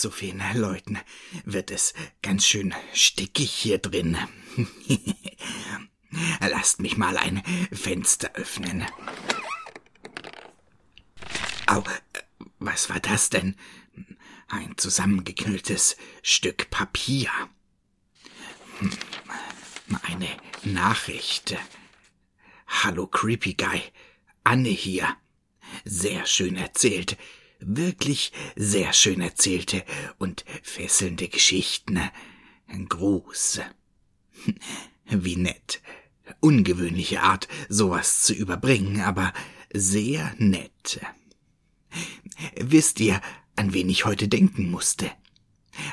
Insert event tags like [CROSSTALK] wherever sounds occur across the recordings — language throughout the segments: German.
So vielen Leuten wird es ganz schön stickig hier drin. [LAUGHS] Lasst mich mal ein Fenster öffnen. Au, was war das denn? Ein zusammengeknülltes Stück Papier. Eine Nachricht. Hallo Creepy Guy. Anne hier. Sehr schön erzählt wirklich sehr schön erzählte und fesselnde Geschichten. Gruß. [LAUGHS] Wie nett. Ungewöhnliche Art, sowas zu überbringen, aber sehr nett. Wisst ihr, an wen ich heute denken musste?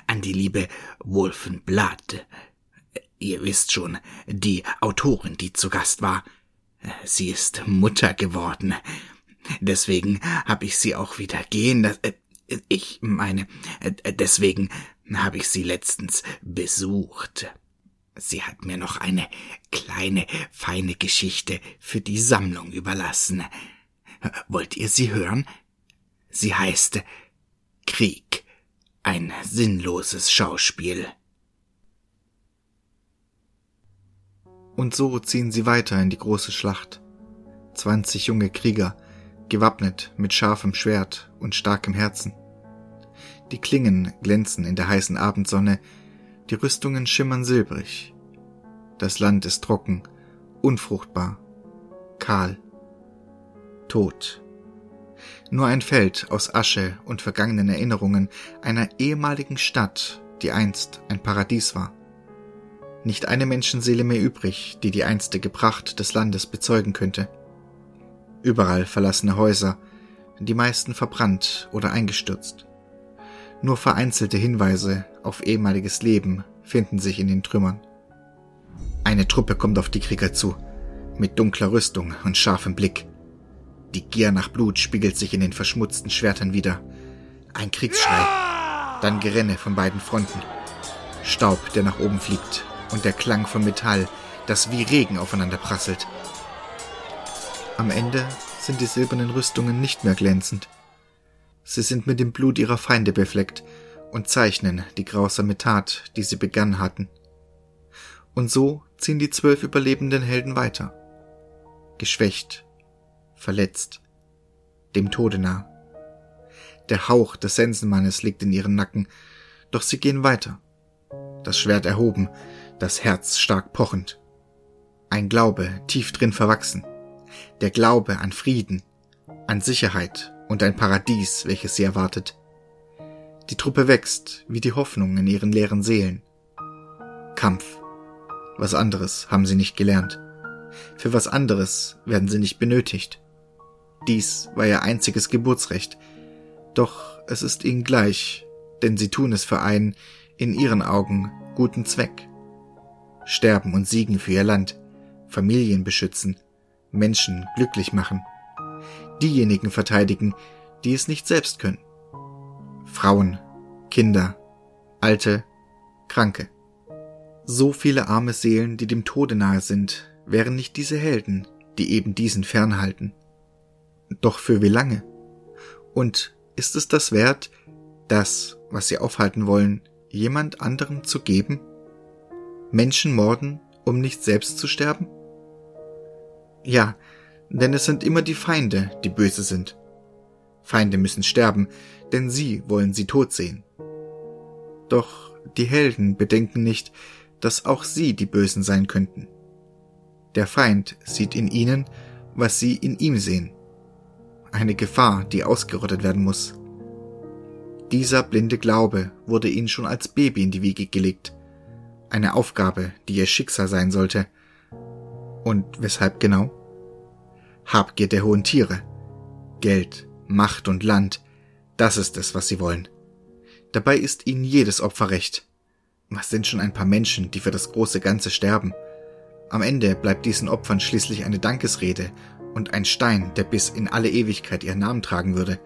An die liebe Wolfenblatt. Ihr wisst schon, die Autorin, die zu Gast war. Sie ist Mutter geworden. Deswegen habe ich sie auch wieder gehen. Das, äh, ich meine, äh, deswegen habe ich sie letztens besucht. Sie hat mir noch eine kleine, feine Geschichte für die Sammlung überlassen. Wollt ihr sie hören? Sie heißt Krieg. Ein sinnloses Schauspiel. Und so ziehen sie weiter in die große Schlacht. Zwanzig junge Krieger, gewappnet mit scharfem Schwert und starkem Herzen. Die Klingen glänzen in der heißen Abendsonne, die Rüstungen schimmern silbrig. Das Land ist trocken, unfruchtbar, kahl, tot. Nur ein Feld aus Asche und vergangenen Erinnerungen einer ehemaligen Stadt, die einst ein Paradies war. Nicht eine Menschenseele mehr übrig, die die einstige Pracht des Landes bezeugen könnte. Überall verlassene Häuser, die meisten verbrannt oder eingestürzt. Nur vereinzelte Hinweise auf ehemaliges Leben finden sich in den Trümmern. Eine Truppe kommt auf die Krieger zu, mit dunkler Rüstung und scharfem Blick. Die Gier nach Blut spiegelt sich in den verschmutzten Schwertern wieder. Ein Kriegsschrei, dann Gerenne von beiden Fronten. Staub, der nach oben fliegt, und der Klang von Metall, das wie Regen aufeinander prasselt. Am Ende sind die silbernen Rüstungen nicht mehr glänzend. Sie sind mit dem Blut ihrer Feinde befleckt und zeichnen die grausame Tat, die sie begangen hatten. Und so ziehen die zwölf überlebenden Helden weiter. Geschwächt, verletzt, dem Tode nah. Der Hauch des Sensenmannes liegt in ihren Nacken, doch sie gehen weiter. Das Schwert erhoben, das Herz stark pochend. Ein Glaube tief drin verwachsen der Glaube an Frieden, an Sicherheit und ein Paradies, welches sie erwartet. Die Truppe wächst, wie die Hoffnung in ihren leeren Seelen. Kampf. Was anderes haben sie nicht gelernt. Für was anderes werden sie nicht benötigt. Dies war ihr einziges Geburtsrecht. Doch es ist ihnen gleich, denn sie tun es für einen, in ihren Augen, guten Zweck. Sterben und siegen für ihr Land, Familien beschützen, Menschen glücklich machen. Diejenigen verteidigen, die es nicht selbst können. Frauen, Kinder, Alte, Kranke. So viele arme Seelen, die dem Tode nahe sind, wären nicht diese Helden, die eben diesen fernhalten. Doch für wie lange? Und ist es das wert, das, was sie aufhalten wollen, jemand anderem zu geben? Menschen morden, um nicht selbst zu sterben? Ja, denn es sind immer die Feinde, die böse sind. Feinde müssen sterben, denn sie wollen sie tot sehen. Doch die Helden bedenken nicht, dass auch sie die Bösen sein könnten. Der Feind sieht in ihnen, was sie in ihm sehen. Eine Gefahr, die ausgerottet werden muss. Dieser blinde Glaube wurde ihnen schon als Baby in die Wiege gelegt. Eine Aufgabe, die ihr Schicksal sein sollte. Und weshalb genau? Habgier der hohen Tiere. Geld, Macht und Land, das ist es, was sie wollen. Dabei ist ihnen jedes Opfer recht. Was sind schon ein paar Menschen, die für das große Ganze sterben? Am Ende bleibt diesen Opfern schließlich eine Dankesrede und ein Stein, der bis in alle Ewigkeit ihren Namen tragen würde.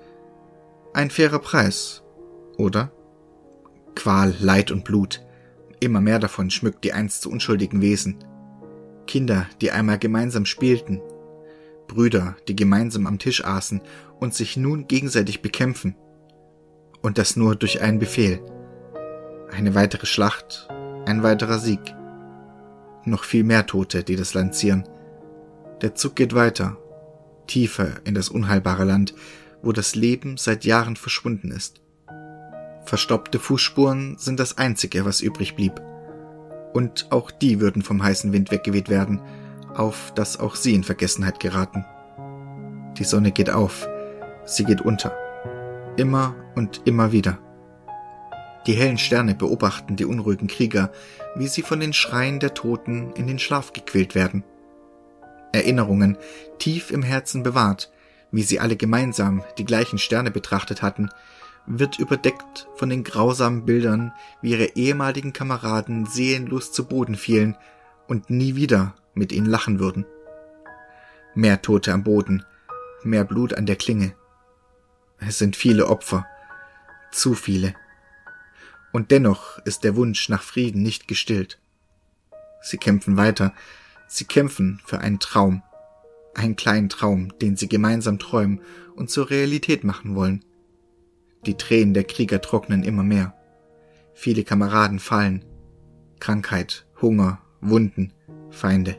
Ein fairer Preis, oder? Qual, Leid und Blut. Immer mehr davon schmückt die einst so unschuldigen Wesen. Kinder, die einmal gemeinsam spielten, Brüder, die gemeinsam am Tisch aßen und sich nun gegenseitig bekämpfen. Und das nur durch einen Befehl. Eine weitere Schlacht, ein weiterer Sieg. Noch viel mehr Tote, die das Land zieren. Der Zug geht weiter, tiefer in das unheilbare Land, wo das Leben seit Jahren verschwunden ist. Verstoppte Fußspuren sind das Einzige, was übrig blieb. Und auch die würden vom heißen Wind weggeweht werden, auf dass auch sie in Vergessenheit geraten. Die Sonne geht auf, sie geht unter. Immer und immer wieder. Die hellen Sterne beobachten die unruhigen Krieger, wie sie von den Schreien der Toten in den Schlaf gequält werden. Erinnerungen tief im Herzen bewahrt, wie sie alle gemeinsam die gleichen Sterne betrachtet hatten, wird überdeckt von den grausamen Bildern, wie ihre ehemaligen Kameraden seelenlos zu Boden fielen und nie wieder mit ihnen lachen würden. Mehr Tote am Boden, mehr Blut an der Klinge. Es sind viele Opfer, zu viele. Und dennoch ist der Wunsch nach Frieden nicht gestillt. Sie kämpfen weiter, sie kämpfen für einen Traum, einen kleinen Traum, den sie gemeinsam träumen und zur Realität machen wollen. Die Tränen der Krieger trocknen immer mehr. Viele Kameraden fallen. Krankheit, Hunger, Wunden, Feinde.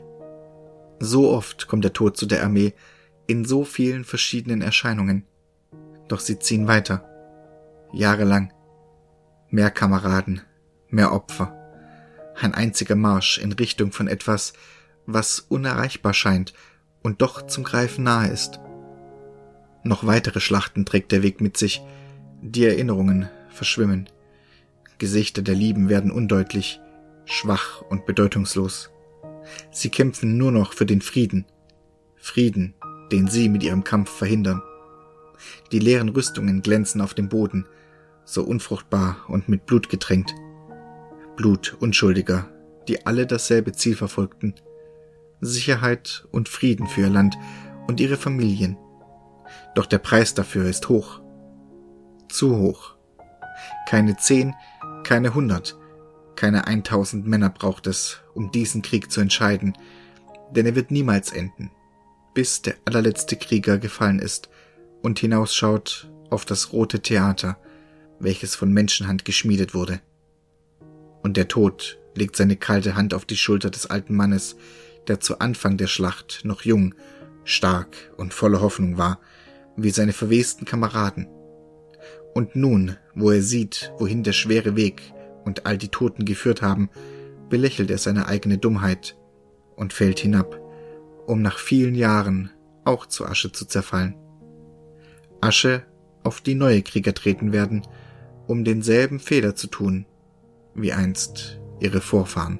So oft kommt der Tod zu der Armee, in so vielen verschiedenen Erscheinungen. Doch sie ziehen weiter. Jahrelang. Mehr Kameraden, mehr Opfer. Ein einziger Marsch in Richtung von etwas, was unerreichbar scheint und doch zum Greifen nahe ist. Noch weitere Schlachten trägt der Weg mit sich, die Erinnerungen verschwimmen. Gesichter der Lieben werden undeutlich, schwach und bedeutungslos. Sie kämpfen nur noch für den Frieden. Frieden, den sie mit ihrem Kampf verhindern. Die leeren Rüstungen glänzen auf dem Boden, so unfruchtbar und mit Blut getränkt. Blut Unschuldiger, die alle dasselbe Ziel verfolgten. Sicherheit und Frieden für ihr Land und ihre Familien. Doch der Preis dafür ist hoch. Zu hoch. Keine zehn, keine hundert, keine eintausend Männer braucht es, um diesen Krieg zu entscheiden, denn er wird niemals enden, bis der allerletzte Krieger gefallen ist und hinausschaut auf das rote Theater, welches von Menschenhand geschmiedet wurde. Und der Tod legt seine kalte Hand auf die Schulter des alten Mannes, der zu Anfang der Schlacht noch jung, stark und voller Hoffnung war, wie seine verwesten Kameraden. Und nun, wo er sieht, wohin der schwere Weg und all die Toten geführt haben, belächelt er seine eigene Dummheit und fällt hinab, um nach vielen Jahren auch zu Asche zu zerfallen. Asche, auf die neue Krieger treten werden, um denselben Fehler zu tun, wie einst ihre Vorfahren.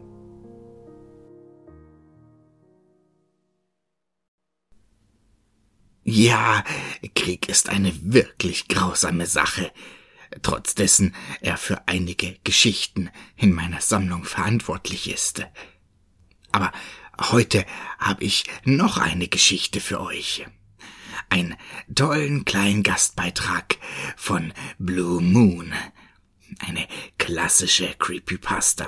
Ja, Krieg ist eine wirklich grausame Sache, trotz dessen er für einige Geschichten in meiner Sammlung verantwortlich ist. Aber heute habe ich noch eine Geschichte für euch. Einen tollen kleinen Gastbeitrag von Blue Moon. Eine klassische Creepypasta.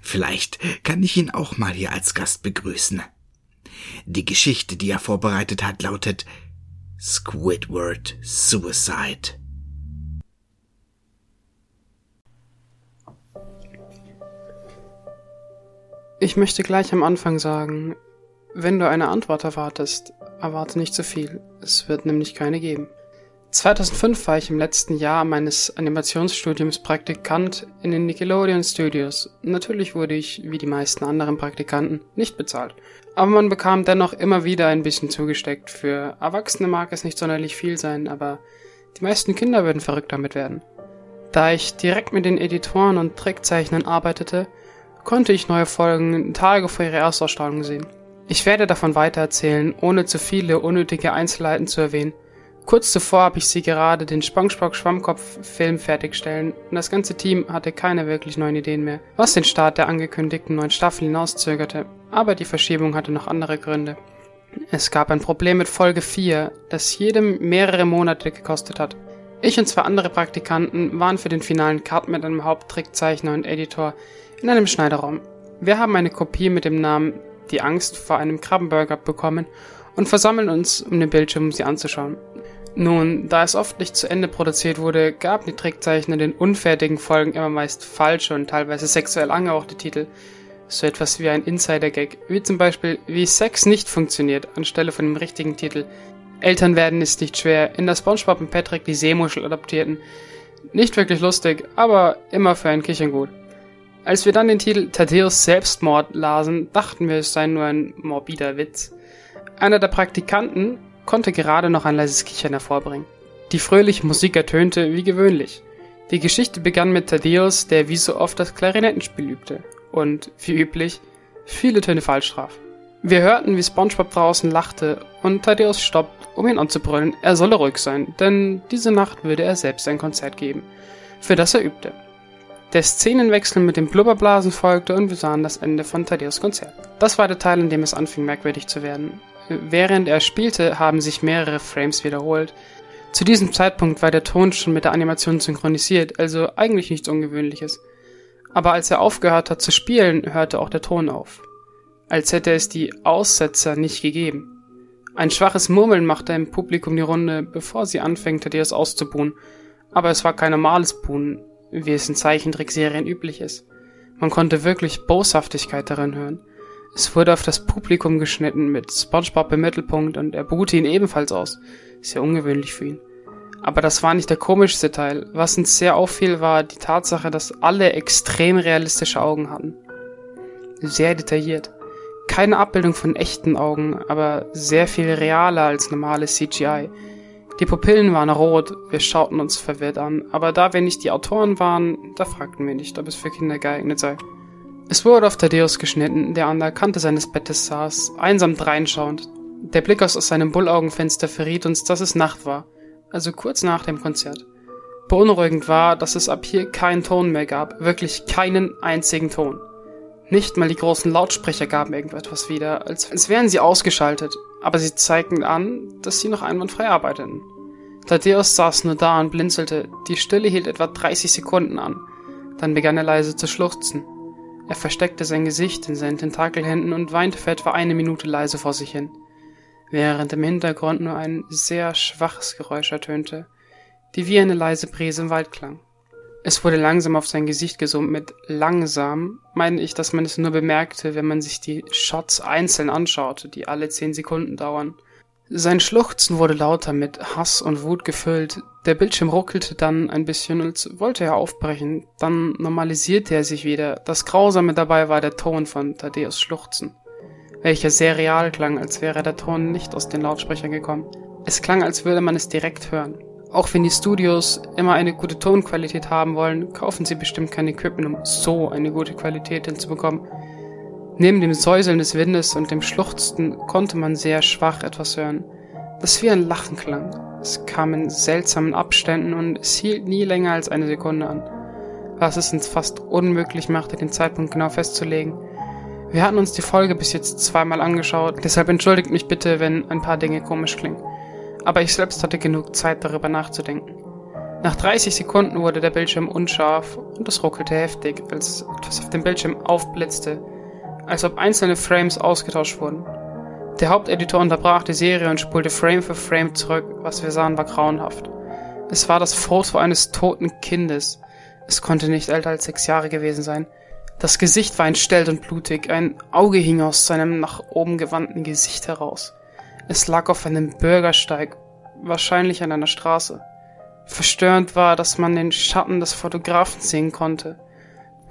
Vielleicht kann ich ihn auch mal hier als Gast begrüßen. Die Geschichte, die er vorbereitet hat, lautet Squidward Suicide. Ich möchte gleich am Anfang sagen, wenn du eine Antwort erwartest, erwarte nicht zu viel. Es wird nämlich keine geben. 2005 war ich im letzten Jahr meines Animationsstudiums Praktikant in den Nickelodeon Studios. Natürlich wurde ich, wie die meisten anderen Praktikanten, nicht bezahlt. Aber man bekam dennoch immer wieder ein bisschen zugesteckt. Für Erwachsene mag es nicht sonderlich viel sein, aber die meisten Kinder würden verrückt damit werden. Da ich direkt mit den Editoren und Trickzeichnern arbeitete, konnte ich neue Folgen Tage vor ihrer Erstausstrahlung sehen. Ich werde davon weitererzählen, ohne zu viele unnötige Einzelheiten zu erwähnen. Kurz zuvor habe ich sie gerade den SpongeBob Schwammkopf Film fertigstellen und das ganze Team hatte keine wirklich neuen Ideen mehr, was den Start der angekündigten neuen Staffel hinauszögerte, aber die Verschiebung hatte noch andere Gründe. Es gab ein Problem mit Folge 4, das jedem mehrere Monate gekostet hat. Ich und zwei andere Praktikanten waren für den finalen Cut mit einem Haupttrickzeichner und Editor in einem Schneiderraum. Wir haben eine Kopie mit dem Namen Die Angst vor einem Krabbenburger bekommen und versammeln uns um den Bildschirm, um sie anzuschauen. Nun, da es oft nicht zu Ende produziert wurde, gaben die Trickzeichner den unfertigen Folgen immer meist falsche und teilweise sexuell angehauchte Titel. So etwas wie ein Insider-Gag, wie zum Beispiel Wie Sex nicht funktioniert, anstelle von dem richtigen Titel Eltern werden ist nicht schwer, in der Spongebob und Patrick die Seemuschel adaptierten. Nicht wirklich lustig, aber immer für ein Kichern gut. Als wir dann den Titel Thaddeus Selbstmord lasen, dachten wir, es sei nur ein morbider Witz. Einer der Praktikanten konnte gerade noch ein leises Kichern hervorbringen. Die fröhliche Musik ertönte wie gewöhnlich. Die Geschichte begann mit Thaddeus, der wie so oft das Klarinettenspiel übte und, wie üblich, viele Töne falsch traf. Wir hörten, wie SpongeBob draußen lachte und Thaddeus stoppt, um ihn anzubrüllen, er solle ruhig sein, denn diese Nacht würde er selbst ein Konzert geben, für das er übte. Der Szenenwechsel mit den Blubberblasen folgte und wir sahen das Ende von Thaddeus Konzert. Das war der Teil, in dem es anfing merkwürdig zu werden. Während er spielte, haben sich mehrere Frames wiederholt. Zu diesem Zeitpunkt war der Ton schon mit der Animation synchronisiert, also eigentlich nichts Ungewöhnliches. Aber als er aufgehört hat zu spielen, hörte auch der Ton auf. Als hätte es die Aussetzer nicht gegeben. Ein schwaches Murmeln machte im Publikum die Runde, bevor sie anfängte, dir es auszubuhen. Aber es war kein normales Buhen, wie es in Zeichentrickserien üblich ist. Man konnte wirklich Boshaftigkeit darin hören. Es wurde auf das Publikum geschnitten mit SpongeBob im Mittelpunkt und er buhte ihn ebenfalls aus. Sehr ungewöhnlich für ihn. Aber das war nicht der komischste Teil. Was uns sehr auffiel, war die Tatsache, dass alle extrem realistische Augen hatten. Sehr detailliert. Keine Abbildung von echten Augen, aber sehr viel realer als normales CGI. Die Pupillen waren rot, wir schauten uns verwirrt an, aber da wir nicht die Autoren waren, da fragten wir nicht, ob es für Kinder geeignet sei. Es wurde auf Thaddeus geschnitten, der an der Kante seines Bettes saß, einsam dreinschauend. Der Blick aus seinem Bullaugenfenster verriet uns, dass es Nacht war also kurz nach dem Konzert. Beunruhigend war, dass es ab hier keinen Ton mehr gab, wirklich keinen einzigen Ton. Nicht mal die großen Lautsprecher gaben irgendetwas wieder, als, wären sie ausgeschaltet, aber sie zeigten an, dass sie noch einwandfrei arbeiteten. Thaddeus saß nur da und blinzelte, die Stille hielt etwa 30 Sekunden an, dann begann er leise zu schluchzen. Er versteckte sein Gesicht in seinen Tentakelhänden und weinte für etwa eine Minute leise vor sich hin während im Hintergrund nur ein sehr schwaches Geräusch ertönte, die wie eine leise Brise im Wald klang. Es wurde langsam auf sein Gesicht gesummt. Mit langsam meine ich, dass man es nur bemerkte, wenn man sich die Shots einzeln anschaute, die alle zehn Sekunden dauern. Sein Schluchzen wurde lauter, mit Hass und Wut gefüllt. Der Bildschirm ruckelte dann ein bisschen, als wollte er aufbrechen. Dann normalisierte er sich wieder. Das Grausame dabei war der Ton von Thaddeus Schluchzen welcher sehr real klang, als wäre der Ton nicht aus den Lautsprechern gekommen. Es klang, als würde man es direkt hören. Auch wenn die Studios immer eine gute Tonqualität haben wollen, kaufen sie bestimmt kein Equipment, um so eine gute Qualität hinzubekommen. Neben dem Säuseln des Windes und dem Schluchzen konnte man sehr schwach etwas hören, das wie ein Lachen klang. Es kam in seltsamen Abständen und es hielt nie länger als eine Sekunde an, was es uns fast unmöglich machte, den Zeitpunkt genau festzulegen. Wir hatten uns die Folge bis jetzt zweimal angeschaut, deshalb entschuldigt mich bitte, wenn ein paar Dinge komisch klingen. Aber ich selbst hatte genug Zeit darüber nachzudenken. Nach 30 Sekunden wurde der Bildschirm unscharf und es ruckelte heftig, als etwas auf dem Bildschirm aufblitzte, als ob einzelne Frames ausgetauscht wurden. Der Haupteditor unterbrach die Serie und spulte Frame für Frame zurück. Was wir sahen, war grauenhaft. Es war das Foto eines toten Kindes. Es konnte nicht älter als sechs Jahre gewesen sein. Das Gesicht war entstellt und blutig, ein Auge hing aus seinem nach oben gewandten Gesicht heraus. Es lag auf einem Bürgersteig, wahrscheinlich an einer Straße. Verstörend war, dass man den Schatten des Fotografen sehen konnte.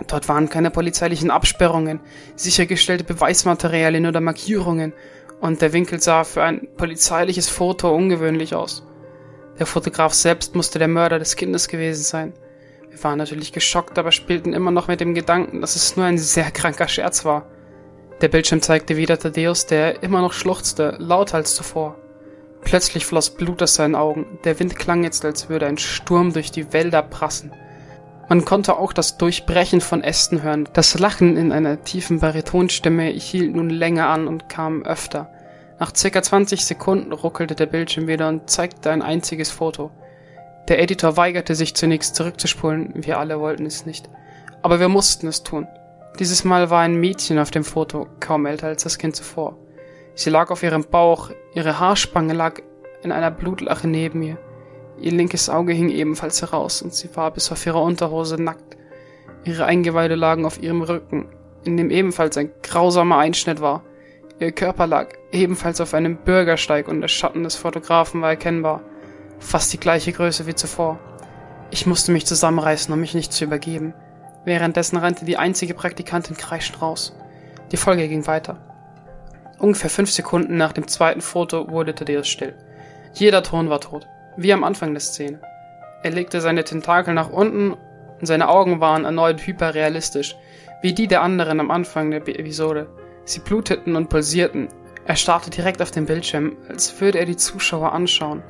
Dort waren keine polizeilichen Absperrungen, sichergestellte Beweismaterialien oder Markierungen, und der Winkel sah für ein polizeiliches Foto ungewöhnlich aus. Der Fotograf selbst musste der Mörder des Kindes gewesen sein. Wir waren natürlich geschockt, aber spielten immer noch mit dem Gedanken, dass es nur ein sehr kranker Scherz war. Der Bildschirm zeigte wieder Thaddeus, der immer noch schluchzte, lauter als zuvor. Plötzlich floss Blut aus seinen Augen. Der Wind klang jetzt, als würde ein Sturm durch die Wälder prassen. Man konnte auch das Durchbrechen von Ästen hören. Das Lachen in einer tiefen Baritonstimme hielt nun länger an und kam öfter. Nach circa 20 Sekunden ruckelte der Bildschirm wieder und zeigte ein einziges Foto. Der Editor weigerte sich zunächst zurückzuspulen, wir alle wollten es nicht. Aber wir mussten es tun. Dieses Mal war ein Mädchen auf dem Foto, kaum älter als das Kind zuvor. Sie lag auf ihrem Bauch, ihre Haarspange lag in einer Blutlache neben mir. Ihr linkes Auge hing ebenfalls heraus und sie war bis auf ihre Unterhose nackt. Ihre Eingeweide lagen auf ihrem Rücken, in dem ebenfalls ein grausamer Einschnitt war. Ihr Körper lag ebenfalls auf einem Bürgersteig und der Schatten des Fotografen war erkennbar. Fast die gleiche Größe wie zuvor. Ich musste mich zusammenreißen, um mich nicht zu übergeben. Währenddessen rannte die einzige Praktikantin kreischend raus. Die Folge ging weiter. Ungefähr fünf Sekunden nach dem zweiten Foto wurde Thaddeus still. Jeder Ton war tot, wie am Anfang der Szene. Er legte seine Tentakel nach unten und seine Augen waren erneut hyperrealistisch, wie die der anderen am Anfang der Episode. Sie bluteten und pulsierten. Er starrte direkt auf den Bildschirm, als würde er die Zuschauer anschauen.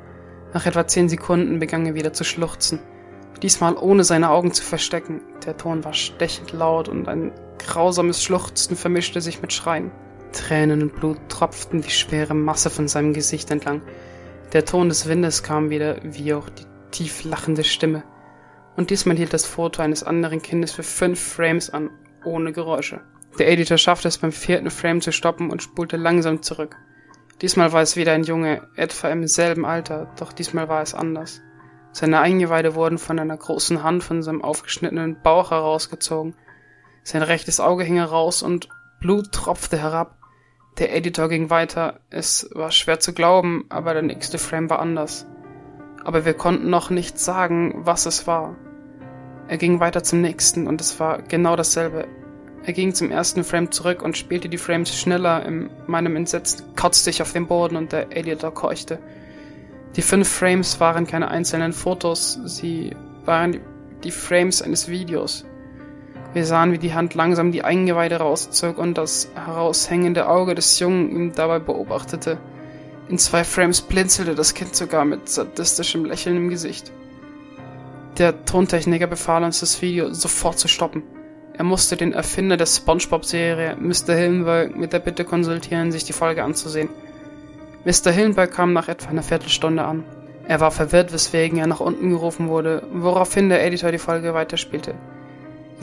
Nach etwa zehn Sekunden begann er wieder zu schluchzen. Diesmal ohne seine Augen zu verstecken. Der Ton war stechend laut und ein grausames Schluchzen vermischte sich mit Schreien. Tränen und Blut tropften die schwere Masse von seinem Gesicht entlang. Der Ton des Windes kam wieder, wie auch die tief lachende Stimme. Und diesmal hielt das Foto eines anderen Kindes für fünf Frames an, ohne Geräusche. Der Editor schaffte es beim vierten Frame zu stoppen und spulte langsam zurück. Diesmal war es wieder ein Junge, etwa im selben Alter, doch diesmal war es anders. Seine Eingeweide wurden von einer großen Hand von seinem aufgeschnittenen Bauch herausgezogen. Sein rechtes Auge hing heraus und Blut tropfte herab. Der Editor ging weiter. Es war schwer zu glauben, aber der nächste Frame war anders. Aber wir konnten noch nicht sagen, was es war. Er ging weiter zum nächsten und es war genau dasselbe. Er ging zum ersten Frame zurück und spielte die Frames schneller. In meinem Entsetzen kotzte ich auf den Boden und der Editor keuchte. Die fünf Frames waren keine einzelnen Fotos, sie waren die Frames eines Videos. Wir sahen, wie die Hand langsam die Eingeweide rauszog und das heraushängende Auge des Jungen ihm dabei beobachtete. In zwei Frames blinzelte das Kind sogar mit sadistischem Lächeln im Gesicht. Der Tontechniker befahl uns, das Video sofort zu stoppen. Er musste den Erfinder der SpongeBob-Serie, Mr. Hillenberg, mit der Bitte konsultieren, sich die Folge anzusehen. Mr. Hillenberg kam nach etwa einer Viertelstunde an. Er war verwirrt, weswegen er nach unten gerufen wurde, woraufhin der Editor die Folge weiterspielte.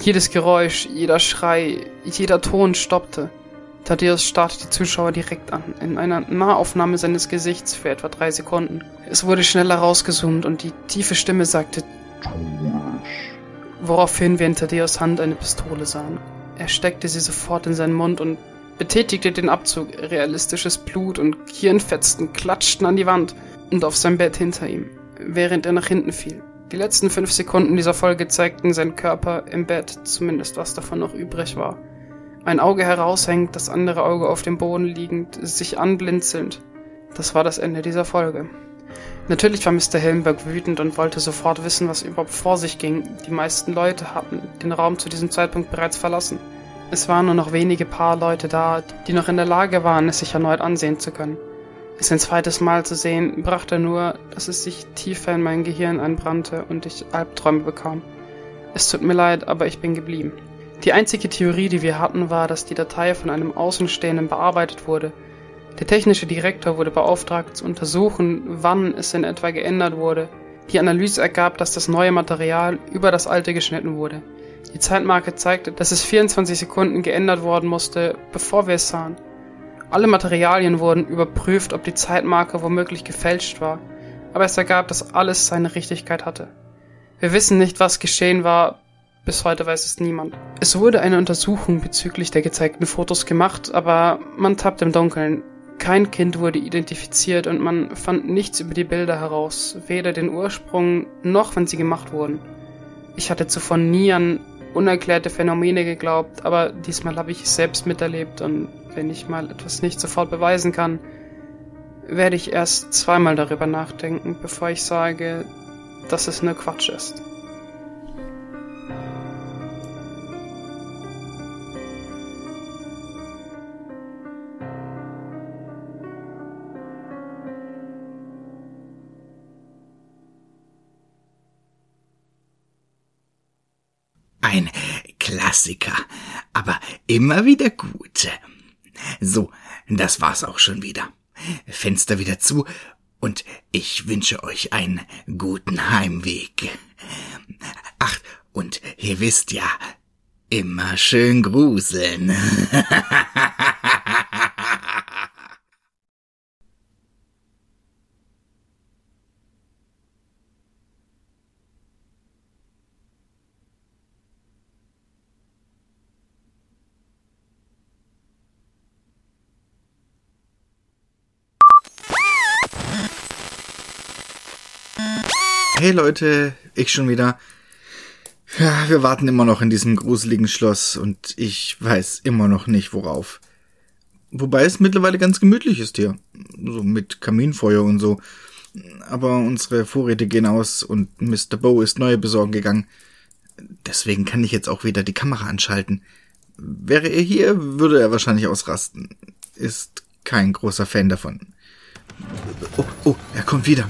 Jedes Geräusch, jeder Schrei, jeder Ton stoppte. Thaddeus starrte die Zuschauer direkt an, in einer Nahaufnahme seines Gesichts für etwa drei Sekunden. Es wurde schneller rausgezoomt und die tiefe Stimme sagte woraufhin wir in Thaddeus Hand eine Pistole sahen. Er steckte sie sofort in seinen Mund und betätigte den Abzug. Realistisches Blut und Kirnfetzen klatschten an die Wand und auf sein Bett hinter ihm, während er nach hinten fiel. Die letzten fünf Sekunden dieser Folge zeigten seinen Körper im Bett, zumindest was davon noch übrig war. Ein Auge heraushängt, das andere Auge auf dem Boden liegend, sich anblinzelnd. Das war das Ende dieser Folge. Natürlich war Mr. Hillenberg wütend und wollte sofort wissen, was überhaupt vor sich ging. Die meisten Leute hatten den Raum zu diesem Zeitpunkt bereits verlassen. Es waren nur noch wenige paar Leute da, die noch in der Lage waren, es sich erneut ansehen zu können. Es ein zweites Mal zu sehen, brachte nur, dass es sich tiefer in mein Gehirn einbrannte und ich Albträume bekam. Es tut mir leid, aber ich bin geblieben. Die einzige Theorie, die wir hatten, war, dass die Datei von einem Außenstehenden bearbeitet wurde – der technische Direktor wurde beauftragt zu untersuchen, wann es in etwa geändert wurde. Die Analyse ergab, dass das neue Material über das alte geschnitten wurde. Die Zeitmarke zeigte, dass es 24 Sekunden geändert worden musste, bevor wir es sahen. Alle Materialien wurden überprüft, ob die Zeitmarke womöglich gefälscht war, aber es ergab, dass alles seine Richtigkeit hatte. Wir wissen nicht, was geschehen war, bis heute weiß es niemand. Es wurde eine Untersuchung bezüglich der gezeigten Fotos gemacht, aber man tappt im Dunkeln. Kein Kind wurde identifiziert und man fand nichts über die Bilder heraus, weder den Ursprung noch wann sie gemacht wurden. Ich hatte zuvor nie an unerklärte Phänomene geglaubt, aber diesmal habe ich es selbst miterlebt und wenn ich mal etwas nicht sofort beweisen kann, werde ich erst zweimal darüber nachdenken, bevor ich sage, dass es nur Quatsch ist. Ein Klassiker, aber immer wieder gut. So, das war's auch schon wieder. Fenster wieder zu und ich wünsche euch einen guten Heimweg. Ach, und ihr wisst ja, immer schön gruseln. [LAUGHS] Hey Leute, ich schon wieder. Ja, wir warten immer noch in diesem gruseligen Schloss und ich weiß immer noch nicht worauf. Wobei es mittlerweile ganz gemütlich ist hier. So mit Kaminfeuer und so. Aber unsere Vorräte gehen aus und Mr. Bow ist neue besorgen gegangen. Deswegen kann ich jetzt auch wieder die Kamera anschalten. Wäre er hier, würde er wahrscheinlich ausrasten. Ist kein großer Fan davon. Oh, oh, er kommt wieder.